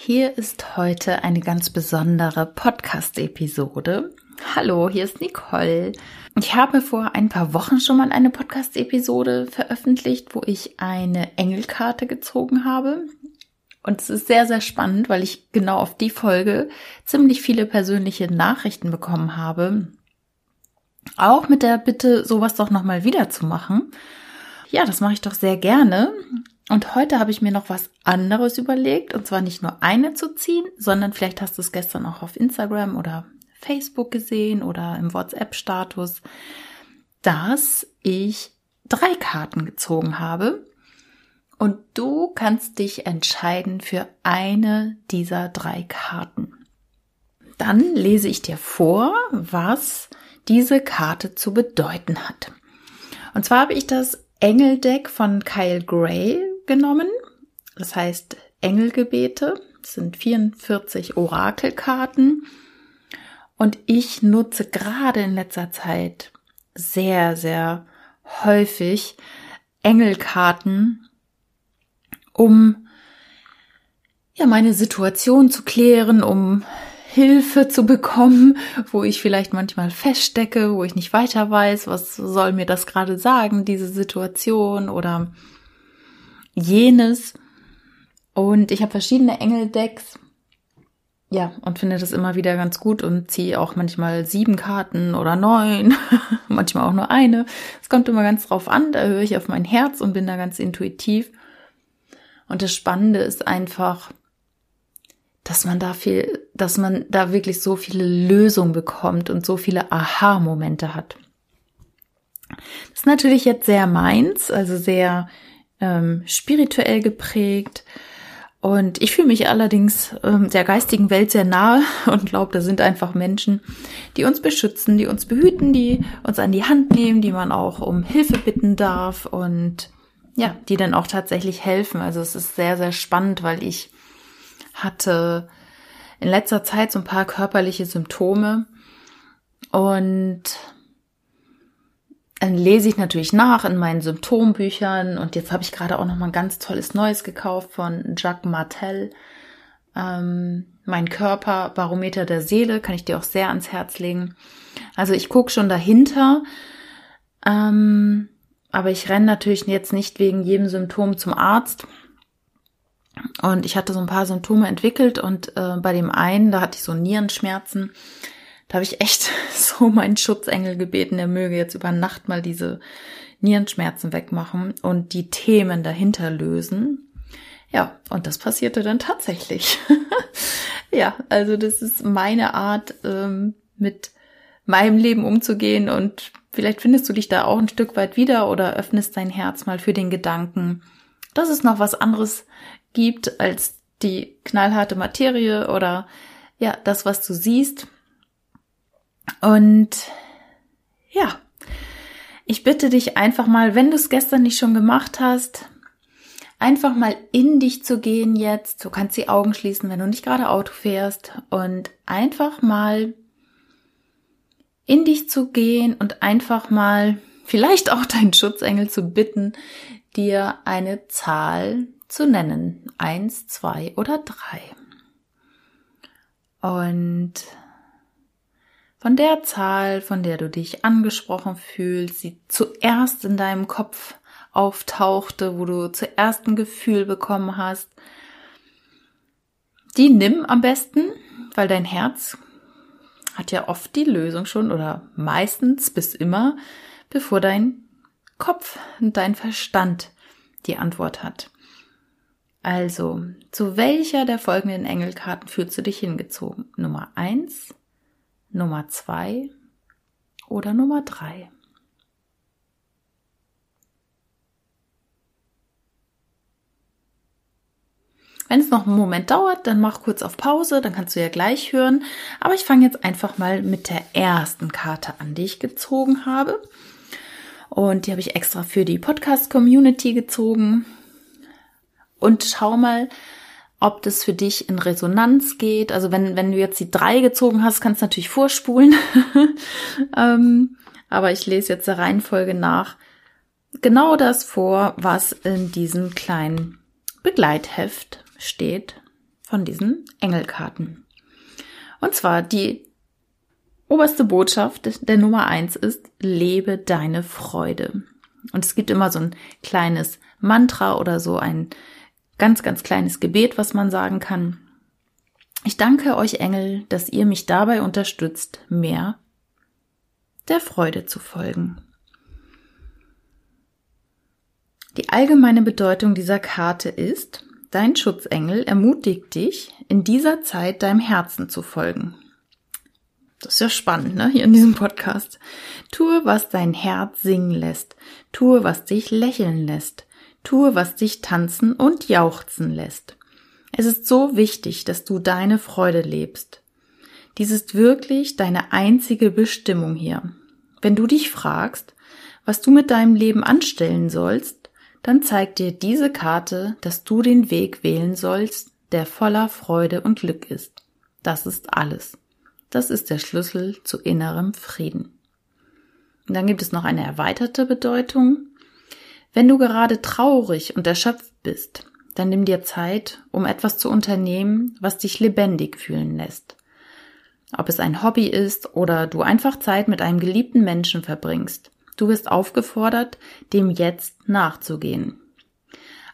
Hier ist heute eine ganz besondere Podcast-Episode. Hallo, hier ist Nicole. Ich habe vor ein paar Wochen schon mal eine Podcast-Episode veröffentlicht, wo ich eine Engelkarte gezogen habe. Und es ist sehr, sehr spannend, weil ich genau auf die Folge ziemlich viele persönliche Nachrichten bekommen habe. Auch mit der Bitte, sowas doch nochmal wieder zu machen. Ja, das mache ich doch sehr gerne. Und heute habe ich mir noch was anderes überlegt, und zwar nicht nur eine zu ziehen, sondern vielleicht hast du es gestern auch auf Instagram oder Facebook gesehen oder im WhatsApp-Status, dass ich drei Karten gezogen habe. Und du kannst dich entscheiden für eine dieser drei Karten. Dann lese ich dir vor, was diese Karte zu bedeuten hat. Und zwar habe ich das Engeldeck von Kyle Gray genommen. Das heißt Engelgebete. Das sind 44 Orakelkarten. Und ich nutze gerade in letzter Zeit sehr, sehr häufig Engelkarten, um ja meine Situation zu klären, um Hilfe zu bekommen, wo ich vielleicht manchmal feststecke, wo ich nicht weiter weiß, was soll mir das gerade sagen, diese Situation oder jenes. Und ich habe verschiedene Engeldecks. Ja, und finde das immer wieder ganz gut und ziehe auch manchmal sieben Karten oder neun, manchmal auch nur eine. Es kommt immer ganz drauf an, da höre ich auf mein Herz und bin da ganz intuitiv. Und das Spannende ist einfach, dass man da viel, dass man da wirklich so viele Lösungen bekommt und so viele Aha-Momente hat. Das ist natürlich jetzt sehr meins, also sehr ähm, spirituell geprägt. Und ich fühle mich allerdings ähm, der geistigen Welt sehr nahe und glaube, da sind einfach Menschen, die uns beschützen, die uns behüten, die uns an die Hand nehmen, die man auch um Hilfe bitten darf und ja, die dann auch tatsächlich helfen. Also es ist sehr, sehr spannend, weil ich hatte in letzter Zeit so ein paar körperliche Symptome und dann lese ich natürlich nach in meinen Symptombüchern und jetzt habe ich gerade auch noch mal ein ganz tolles Neues gekauft von Jacques Martel. Ähm, mein Körper, Barometer der Seele, kann ich dir auch sehr ans Herz legen. Also ich gucke schon dahinter, ähm, aber ich renne natürlich jetzt nicht wegen jedem Symptom zum Arzt. Und ich hatte so ein paar Symptome entwickelt und äh, bei dem einen, da hatte ich so Nierenschmerzen. Da habe ich echt so meinen Schutzengel gebeten, er möge jetzt über Nacht mal diese Nierenschmerzen wegmachen und die Themen dahinter lösen. Ja, und das passierte dann tatsächlich. ja, also das ist meine Art, ähm, mit meinem Leben umzugehen und vielleicht findest du dich da auch ein Stück weit wieder oder öffnest dein Herz mal für den Gedanken, dass es noch was anderes gibt als die knallharte Materie oder ja, das, was du siehst und ja, ich bitte dich einfach mal, wenn du es gestern nicht schon gemacht hast, einfach mal in dich zu gehen jetzt. Du kannst die Augen schließen, wenn du nicht gerade Auto fährst und einfach mal in dich zu gehen und einfach mal vielleicht auch deinen Schutzengel zu bitten, dir eine Zahl zu nennen. Eins, zwei oder drei. Und von der Zahl, von der du dich angesprochen fühlst, die zuerst in deinem Kopf auftauchte, wo du zuerst ein Gefühl bekommen hast, die nimm am besten, weil dein Herz hat ja oft die Lösung schon oder meistens bis immer, bevor dein Kopf und dein Verstand die Antwort hat. Also, zu welcher der folgenden Engelkarten fühlst du dich hingezogen? Nummer eins, Nummer zwei oder Nummer drei. Wenn es noch einen Moment dauert, dann mach kurz auf Pause, dann kannst du ja gleich hören. Aber ich fange jetzt einfach mal mit der ersten Karte an, die ich gezogen habe. Und die habe ich extra für die Podcast-Community gezogen. Und schau mal, ob das für dich in Resonanz geht. Also wenn, wenn du jetzt die drei gezogen hast, kannst du natürlich vorspulen. ähm, aber ich lese jetzt der Reihenfolge nach genau das vor, was in diesem kleinen Begleitheft steht. von diesen Engelkarten. Und zwar die oberste Botschaft der Nummer eins ist, lebe deine Freude. Und es gibt immer so ein kleines Mantra oder so ein ganz, ganz kleines Gebet, was man sagen kann. Ich danke euch Engel, dass ihr mich dabei unterstützt, mehr der Freude zu folgen. Die allgemeine Bedeutung dieser Karte ist, dein Schutzengel ermutigt dich, in dieser Zeit deinem Herzen zu folgen. Das ist ja spannend, ne? Hier in diesem Podcast. Tue, was dein Herz singen lässt. Tue, was dich lächeln lässt. Tue, was dich tanzen und jauchzen lässt. Es ist so wichtig, dass du deine Freude lebst. Dies ist wirklich deine einzige Bestimmung hier. Wenn du dich fragst, was du mit deinem Leben anstellen sollst, dann zeigt dir diese Karte, dass du den Weg wählen sollst, der voller Freude und Glück ist. Das ist alles. Das ist der Schlüssel zu innerem Frieden. Und dann gibt es noch eine erweiterte Bedeutung. Wenn du gerade traurig und erschöpft bist, dann nimm dir Zeit, um etwas zu unternehmen, was dich lebendig fühlen lässt. Ob es ein Hobby ist oder du einfach Zeit mit einem geliebten Menschen verbringst. Du wirst aufgefordert, dem Jetzt nachzugehen.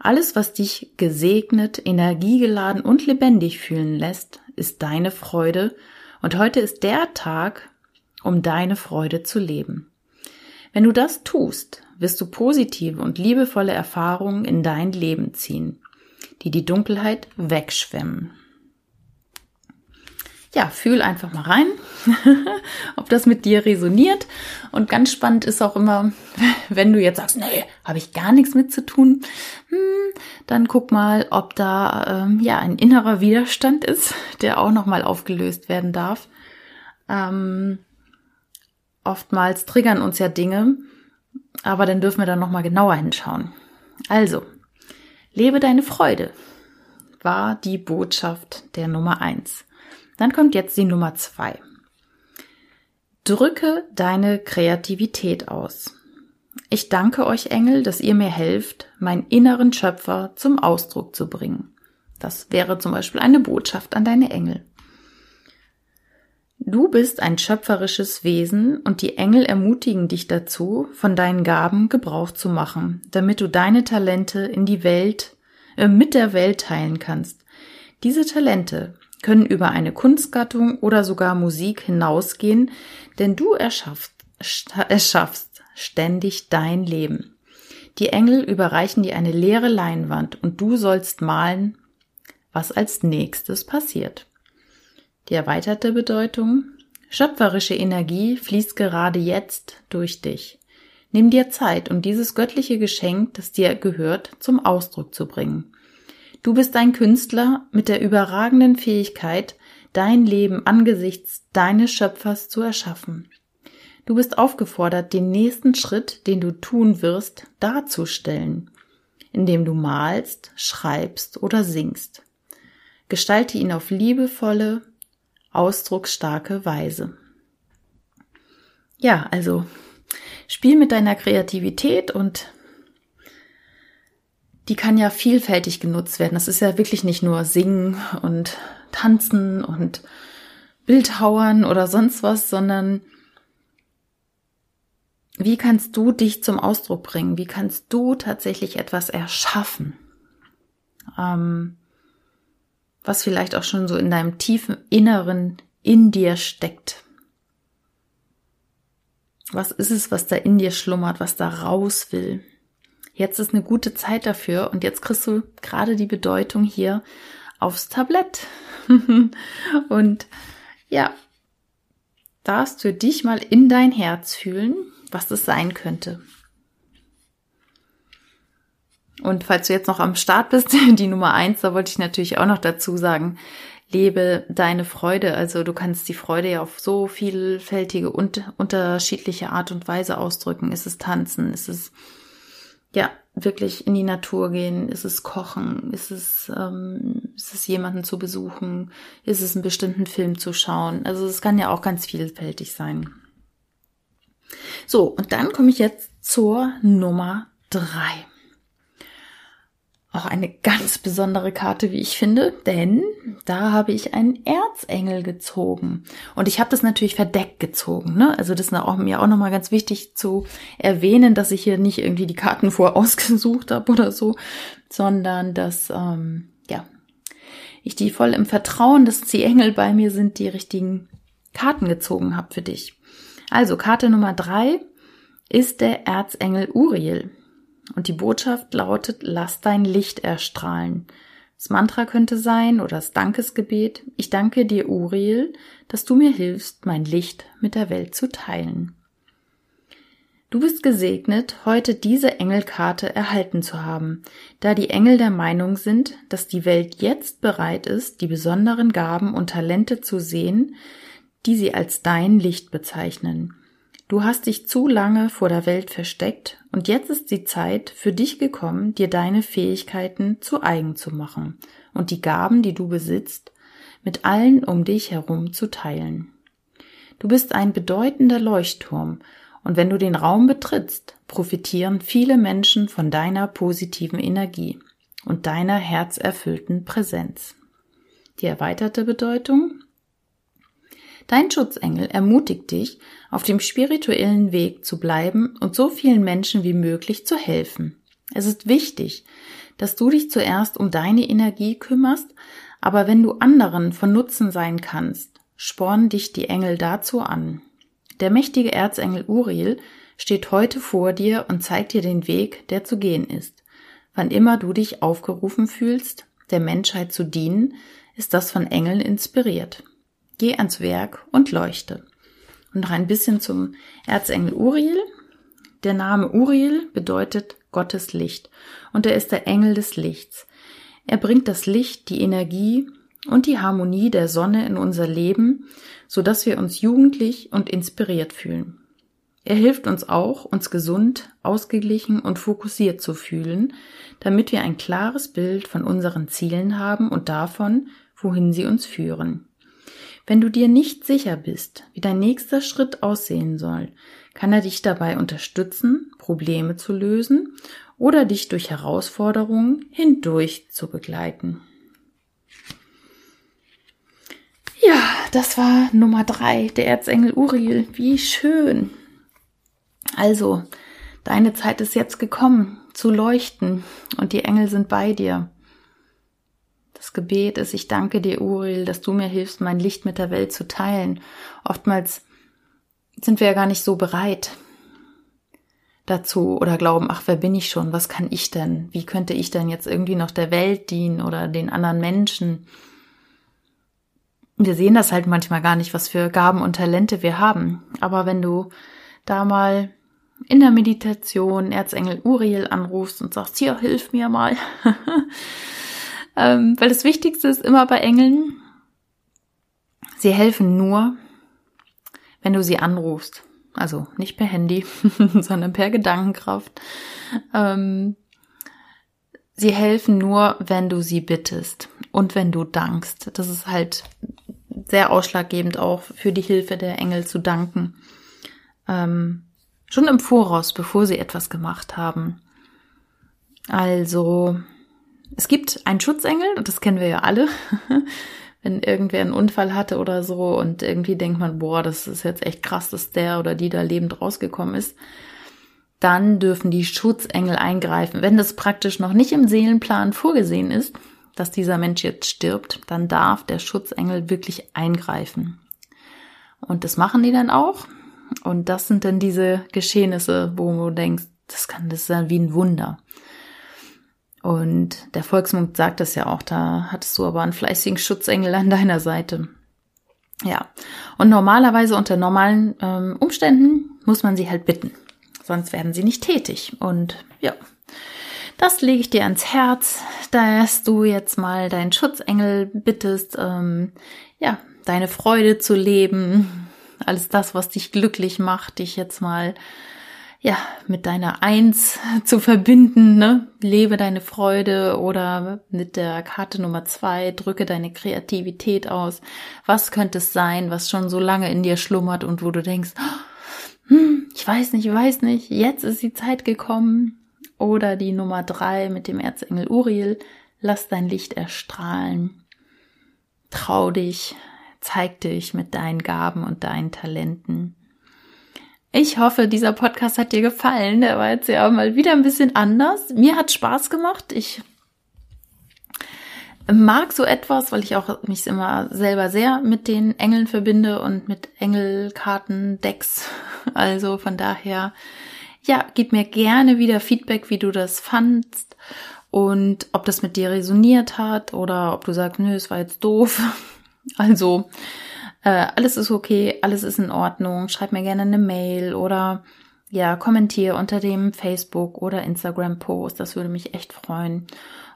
Alles, was dich gesegnet, energiegeladen und lebendig fühlen lässt, ist deine Freude und heute ist der Tag, um deine Freude zu leben. Wenn du das tust, wirst du positive und liebevolle Erfahrungen in dein Leben ziehen, die die Dunkelheit wegschwemmen ja, fühl einfach mal rein, ob das mit dir resoniert. Und ganz spannend ist auch immer, wenn du jetzt sagst, nee, habe ich gar nichts mit zu tun, hm, dann guck mal, ob da ähm, ja ein innerer Widerstand ist, der auch nochmal aufgelöst werden darf. Ähm, oftmals triggern uns ja Dinge, aber dann dürfen wir dann nochmal genauer hinschauen. Also, lebe deine Freude war die Botschaft der Nummer eins. Dann kommt jetzt die Nummer zwei. Drücke deine Kreativität aus. Ich danke euch Engel, dass ihr mir helft, meinen inneren Schöpfer zum Ausdruck zu bringen. Das wäre zum Beispiel eine Botschaft an deine Engel. Du bist ein schöpferisches Wesen und die Engel ermutigen dich dazu, von deinen Gaben Gebrauch zu machen, damit du deine Talente in die Welt, äh, mit der Welt teilen kannst. Diese Talente können über eine Kunstgattung oder sogar Musik hinausgehen, denn du erschaffst, erschaffst ständig dein Leben. Die Engel überreichen dir eine leere Leinwand und du sollst malen, was als nächstes passiert. Die erweiterte Bedeutung Schöpferische Energie fließt gerade jetzt durch dich. Nimm dir Zeit, um dieses göttliche Geschenk, das dir gehört, zum Ausdruck zu bringen. Du bist ein Künstler mit der überragenden Fähigkeit, dein Leben angesichts deines Schöpfers zu erschaffen. Du bist aufgefordert, den nächsten Schritt, den du tun wirst, darzustellen, indem du malst, schreibst oder singst. Gestalte ihn auf liebevolle, ausdrucksstarke Weise. Ja, also spiel mit deiner Kreativität und die kann ja vielfältig genutzt werden. Das ist ja wirklich nicht nur Singen und Tanzen und Bildhauern oder sonst was, sondern wie kannst du dich zum Ausdruck bringen? Wie kannst du tatsächlich etwas erschaffen? Ähm, was vielleicht auch schon so in deinem tiefen Inneren in dir steckt. Was ist es, was da in dir schlummert, was da raus will? Jetzt ist eine gute Zeit dafür und jetzt kriegst du gerade die Bedeutung hier aufs Tablett. und ja, darfst für dich mal in dein Herz fühlen, was das sein könnte. Und falls du jetzt noch am Start bist, die Nummer eins, da wollte ich natürlich auch noch dazu sagen, lebe deine Freude. Also du kannst die Freude ja auf so vielfältige und unterschiedliche Art und Weise ausdrücken. Ist es tanzen? Ist es ja, wirklich in die Natur gehen? Ist es Kochen? Ist es, ähm, ist es jemanden zu besuchen? Ist es einen bestimmten Film zu schauen? Also es kann ja auch ganz vielfältig sein. So, und dann komme ich jetzt zur Nummer drei. Auch eine ganz besondere Karte, wie ich finde, denn da habe ich einen Erzengel gezogen. Und ich habe das natürlich verdeckt gezogen. Ne? Also das ist auch, mir auch nochmal ganz wichtig zu erwähnen, dass ich hier nicht irgendwie die Karten vorausgesucht habe oder so, sondern dass ähm, ja ich die voll im Vertrauen, dass die Engel bei mir sind, die richtigen Karten gezogen habe für dich. Also Karte Nummer drei ist der Erzengel Uriel. Und die Botschaft lautet, lass dein Licht erstrahlen. Das Mantra könnte sein oder das Dankesgebet. Ich danke dir, Uriel, dass du mir hilfst, mein Licht mit der Welt zu teilen. Du bist gesegnet, heute diese Engelkarte erhalten zu haben, da die Engel der Meinung sind, dass die Welt jetzt bereit ist, die besonderen Gaben und Talente zu sehen, die sie als dein Licht bezeichnen. Du hast dich zu lange vor der Welt versteckt und jetzt ist die Zeit für dich gekommen, dir deine Fähigkeiten zu eigen zu machen und die Gaben, die du besitzt, mit allen um dich herum zu teilen. Du bist ein bedeutender Leuchtturm und wenn du den Raum betrittst, profitieren viele Menschen von deiner positiven Energie und deiner herzerfüllten Präsenz. Die erweiterte Bedeutung Dein Schutzengel ermutigt dich, auf dem spirituellen Weg zu bleiben und so vielen Menschen wie möglich zu helfen. Es ist wichtig, dass du dich zuerst um deine Energie kümmerst, aber wenn du anderen von Nutzen sein kannst, spornen dich die Engel dazu an. Der mächtige Erzengel Uriel steht heute vor dir und zeigt dir den Weg, der zu gehen ist. Wann immer du dich aufgerufen fühlst, der Menschheit zu dienen, ist das von Engeln inspiriert. Geh ans Werk und leuchte. Und noch ein bisschen zum Erzengel Uriel. Der Name Uriel bedeutet Gottes Licht und er ist der Engel des Lichts. Er bringt das Licht, die Energie und die Harmonie der Sonne in unser Leben, so dass wir uns jugendlich und inspiriert fühlen. Er hilft uns auch, uns gesund, ausgeglichen und fokussiert zu fühlen, damit wir ein klares Bild von unseren Zielen haben und davon, wohin sie uns führen. Wenn du dir nicht sicher bist, wie dein nächster Schritt aussehen soll, kann er dich dabei unterstützen, Probleme zu lösen oder dich durch Herausforderungen hindurch zu begleiten. Ja, das war Nummer drei, der Erzengel Uriel. Wie schön. Also, deine Zeit ist jetzt gekommen, zu leuchten und die Engel sind bei dir. Das Gebet ist, ich danke dir, Uriel, dass du mir hilfst, mein Licht mit der Welt zu teilen. Oftmals sind wir ja gar nicht so bereit dazu oder glauben, ach, wer bin ich schon? Was kann ich denn? Wie könnte ich denn jetzt irgendwie noch der Welt dienen oder den anderen Menschen? Wir sehen das halt manchmal gar nicht, was für Gaben und Talente wir haben. Aber wenn du da mal in der Meditation Erzengel Uriel anrufst und sagst, hier, hilf mir mal, Ähm, weil das Wichtigste ist immer bei Engeln, sie helfen nur, wenn du sie anrufst. Also nicht per Handy, sondern per Gedankenkraft. Ähm, sie helfen nur, wenn du sie bittest und wenn du dankst. Das ist halt sehr ausschlaggebend auch für die Hilfe der Engel zu danken. Ähm, schon im Voraus, bevor sie etwas gemacht haben. Also es gibt einen Schutzengel, und das kennen wir ja alle, wenn irgendwer einen Unfall hatte oder so und irgendwie denkt man, boah, das ist jetzt echt krass, dass der oder die da lebend rausgekommen ist, dann dürfen die Schutzengel eingreifen. Wenn das praktisch noch nicht im Seelenplan vorgesehen ist, dass dieser Mensch jetzt stirbt, dann darf der Schutzengel wirklich eingreifen. Und das machen die dann auch. Und das sind dann diese Geschehnisse, wo du denkst, das kann, das dann wie ein Wunder. Und der Volksmund sagt es ja auch, da hattest du aber einen fleißigen Schutzengel an deiner Seite. Ja, und normalerweise unter normalen ähm, Umständen muss man sie halt bitten, sonst werden sie nicht tätig. Und ja, das lege ich dir ans Herz, dass du jetzt mal deinen Schutzengel bittest, ähm, ja, deine Freude zu leben, alles das, was dich glücklich macht, dich jetzt mal ja, mit deiner Eins zu verbinden, ne? Lebe deine Freude oder mit der Karte Nummer zwei, drücke deine Kreativität aus. Was könnte es sein, was schon so lange in dir schlummert und wo du denkst, hm, ich weiß nicht, ich weiß nicht, jetzt ist die Zeit gekommen oder die Nummer drei mit dem Erzengel Uriel. Lass dein Licht erstrahlen. Trau dich, zeig dich mit deinen Gaben und deinen Talenten. Ich hoffe, dieser Podcast hat dir gefallen. Der war jetzt ja mal wieder ein bisschen anders. Mir hat Spaß gemacht. Ich mag so etwas, weil ich auch mich immer selber sehr mit den Engeln verbinde und mit Engelkarten-Decks. Also von daher, ja, gib mir gerne wieder Feedback, wie du das fandst und ob das mit dir resoniert hat oder ob du sagst, nö, es war jetzt doof. Also, äh, alles ist okay, alles ist in Ordnung. Schreib mir gerne eine Mail oder ja, kommentiere unter dem Facebook oder Instagram Post. Das würde mich echt freuen.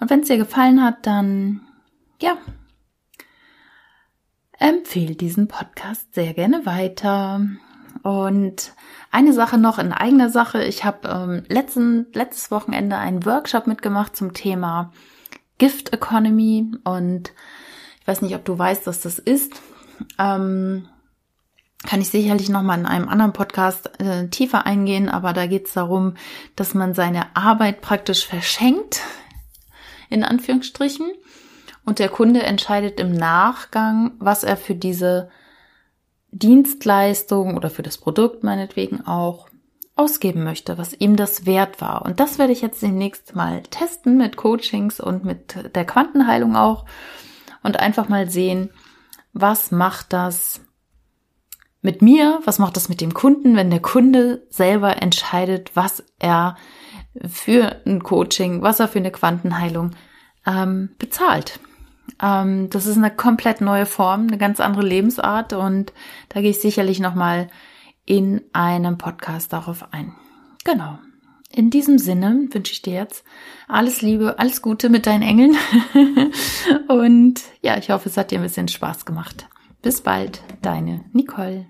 Und wenn es dir gefallen hat, dann ja, empfehle diesen Podcast sehr gerne weiter. Und eine Sache noch in eigener Sache. Ich habe ähm, letzten, letztes Wochenende einen Workshop mitgemacht zum Thema Gift Economy. Und ich weiß nicht, ob du weißt, was das ist. Ähm, kann ich sicherlich nochmal in einem anderen Podcast äh, tiefer eingehen, aber da geht es darum, dass man seine Arbeit praktisch verschenkt, in Anführungsstrichen. Und der Kunde entscheidet im Nachgang, was er für diese Dienstleistung oder für das Produkt meinetwegen auch ausgeben möchte, was ihm das wert war. Und das werde ich jetzt demnächst mal testen mit Coachings und mit der Quantenheilung auch und einfach mal sehen, was macht das mit mir, was macht das mit dem Kunden, wenn der Kunde selber entscheidet, was er für ein Coaching, was er für eine Quantenheilung ähm, bezahlt. Ähm, das ist eine komplett neue Form, eine ganz andere Lebensart und da gehe ich sicherlich nochmal in einem Podcast darauf ein. Genau. In diesem Sinne wünsche ich dir jetzt alles Liebe, alles Gute mit deinen Engeln. und ja, ich hoffe, es hat dir ein bisschen Spaß gemacht. Bis bald, deine Nicole.